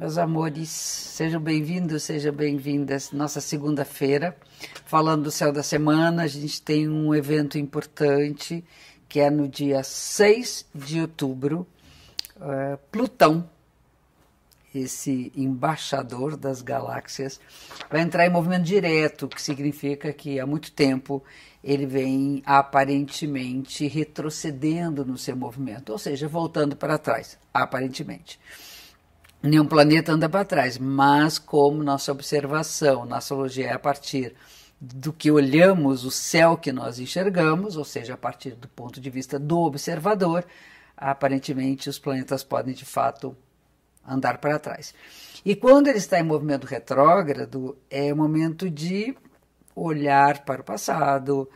Meus amores, sejam bem-vindos, sejam bem-vindas. Nossa segunda-feira, falando do céu da semana, a gente tem um evento importante que é no dia 6 de outubro. Uh, Plutão, esse embaixador das galáxias, vai entrar em movimento direto, que significa que há muito tempo ele vem aparentemente retrocedendo no seu movimento, ou seja, voltando para trás, aparentemente. Nenhum planeta anda para trás, mas como nossa observação, nossa astrologia é a partir do que olhamos, o céu que nós enxergamos, ou seja, a partir do ponto de vista do observador, aparentemente os planetas podem de fato andar para trás. E quando ele está em movimento retrógrado, é o momento de olhar para o passado,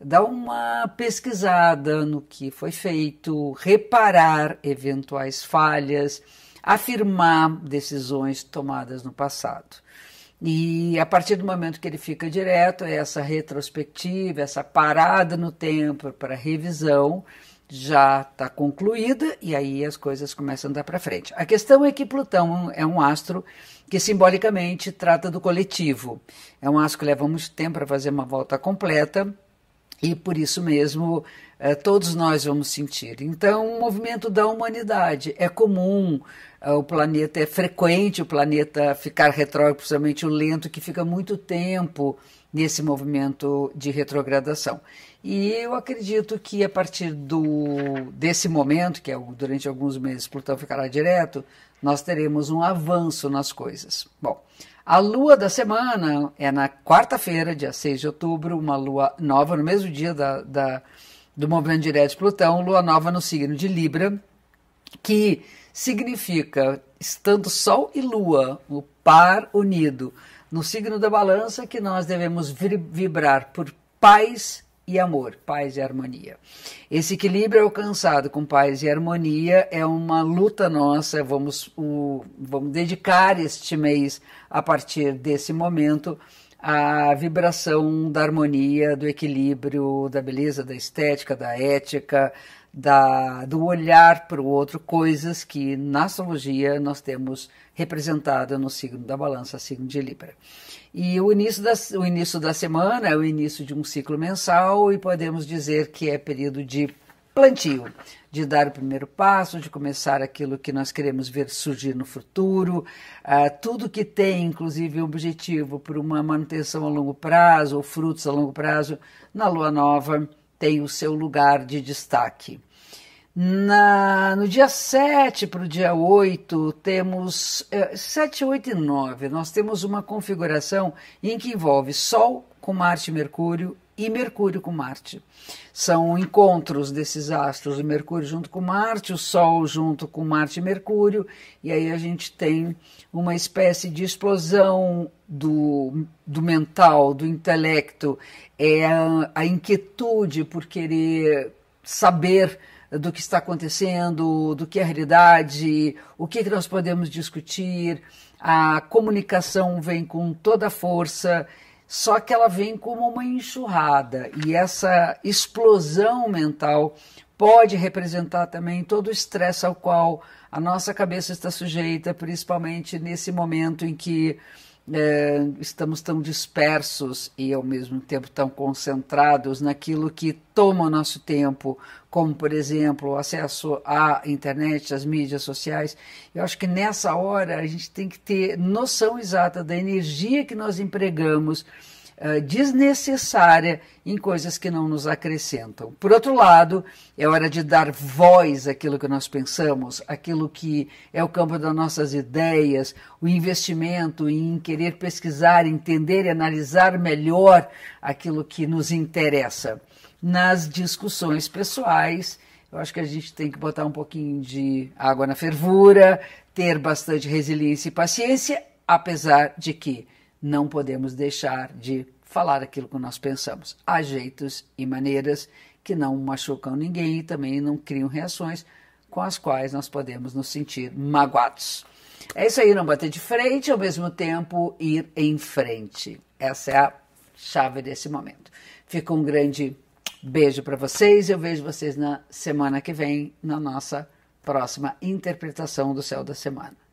dar uma pesquisada no que foi feito, reparar eventuais falhas, afirmar decisões tomadas no passado. E a partir do momento que ele fica direto, essa retrospectiva, essa parada no tempo para revisão, já está concluída e aí as coisas começam a andar para frente. A questão é que Plutão é um astro que simbolicamente trata do coletivo. É um astro que leva muito tempo para fazer uma volta completa e por isso mesmo eh, todos nós vamos sentir. Então, o um movimento da humanidade é comum, eh, o planeta é frequente, o planeta ficar retrógrado, principalmente o lento, que fica muito tempo nesse movimento de retrogradação. E eu acredito que a partir do, desse momento, que é durante alguns meses Plutão ficará direto, nós teremos um avanço nas coisas. Bom, a lua da semana é na quarta-feira, dia 6 de outubro, uma lua nova, no mesmo dia da, da, do movimento direto de Plutão, lua nova no signo de Libra, que significa, estando Sol e Lua, o par unido, no signo da balança que nós devemos vibrar por paz e amor, paz e harmonia. Esse equilíbrio alcançado com paz e harmonia é uma luta nossa. Vamos, o, vamos dedicar este mês, a partir desse momento, à vibração da harmonia, do equilíbrio, da beleza, da estética, da ética, da, do olhar para o outro, coisas que na astrologia nós temos representada no signo da balança, signo de Libra. E o início, da, o início da semana é o início de um ciclo mensal e podemos dizer que é período de plantio, de dar o primeiro passo, de começar aquilo que nós queremos ver surgir no futuro, uh, tudo que tem, inclusive, um objetivo por uma manutenção a longo prazo ou frutos a longo prazo, na lua nova tem o seu lugar de destaque. Na, no dia 7 para o dia 8, temos é, 7, 8 e 9, nós temos uma configuração em que envolve Sol com Marte e Mercúrio e Mercúrio com Marte. São encontros desses astros, o Mercúrio junto com Marte, o Sol junto com Marte e Mercúrio, e aí a gente tem uma espécie de explosão do, do mental, do intelecto, é a, a inquietude por querer saber do que está acontecendo, do que é a realidade, o que, que nós podemos discutir. A comunicação vem com toda a força, só que ela vem como uma enxurrada. E essa explosão mental pode representar também todo o estresse ao qual a nossa cabeça está sujeita, principalmente nesse momento em que é, estamos tão dispersos e ao mesmo tempo tão concentrados naquilo que toma o nosso tempo, como por exemplo o acesso à internet, às mídias sociais. Eu acho que nessa hora a gente tem que ter noção exata da energia que nós empregamos uh, desnecessária em coisas que não nos acrescentam. Por outro lado, é hora de dar voz àquilo que nós pensamos, aquilo que é o campo das nossas ideias, o investimento em querer pesquisar, entender e analisar melhor aquilo que nos interessa. Nas discussões pessoais, eu acho que a gente tem que botar um pouquinho de água na fervura, ter bastante resiliência e paciência, apesar de que não podemos deixar de falar aquilo que nós pensamos. Há jeitos e maneiras que não machucam ninguém e também não criam reações com as quais nós podemos nos sentir magoados. É isso aí, não bater de frente, ao mesmo tempo ir em frente. Essa é a chave desse momento. Fica um grande beijo para vocês. Eu vejo vocês na semana que vem, na nossa próxima interpretação do céu da semana.